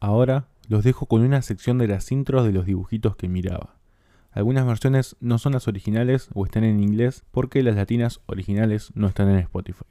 Ahora los dejo con una sección de las intros de los dibujitos que miraba. Algunas versiones no son las originales o están en inglés porque las latinas originales no están en Spotify.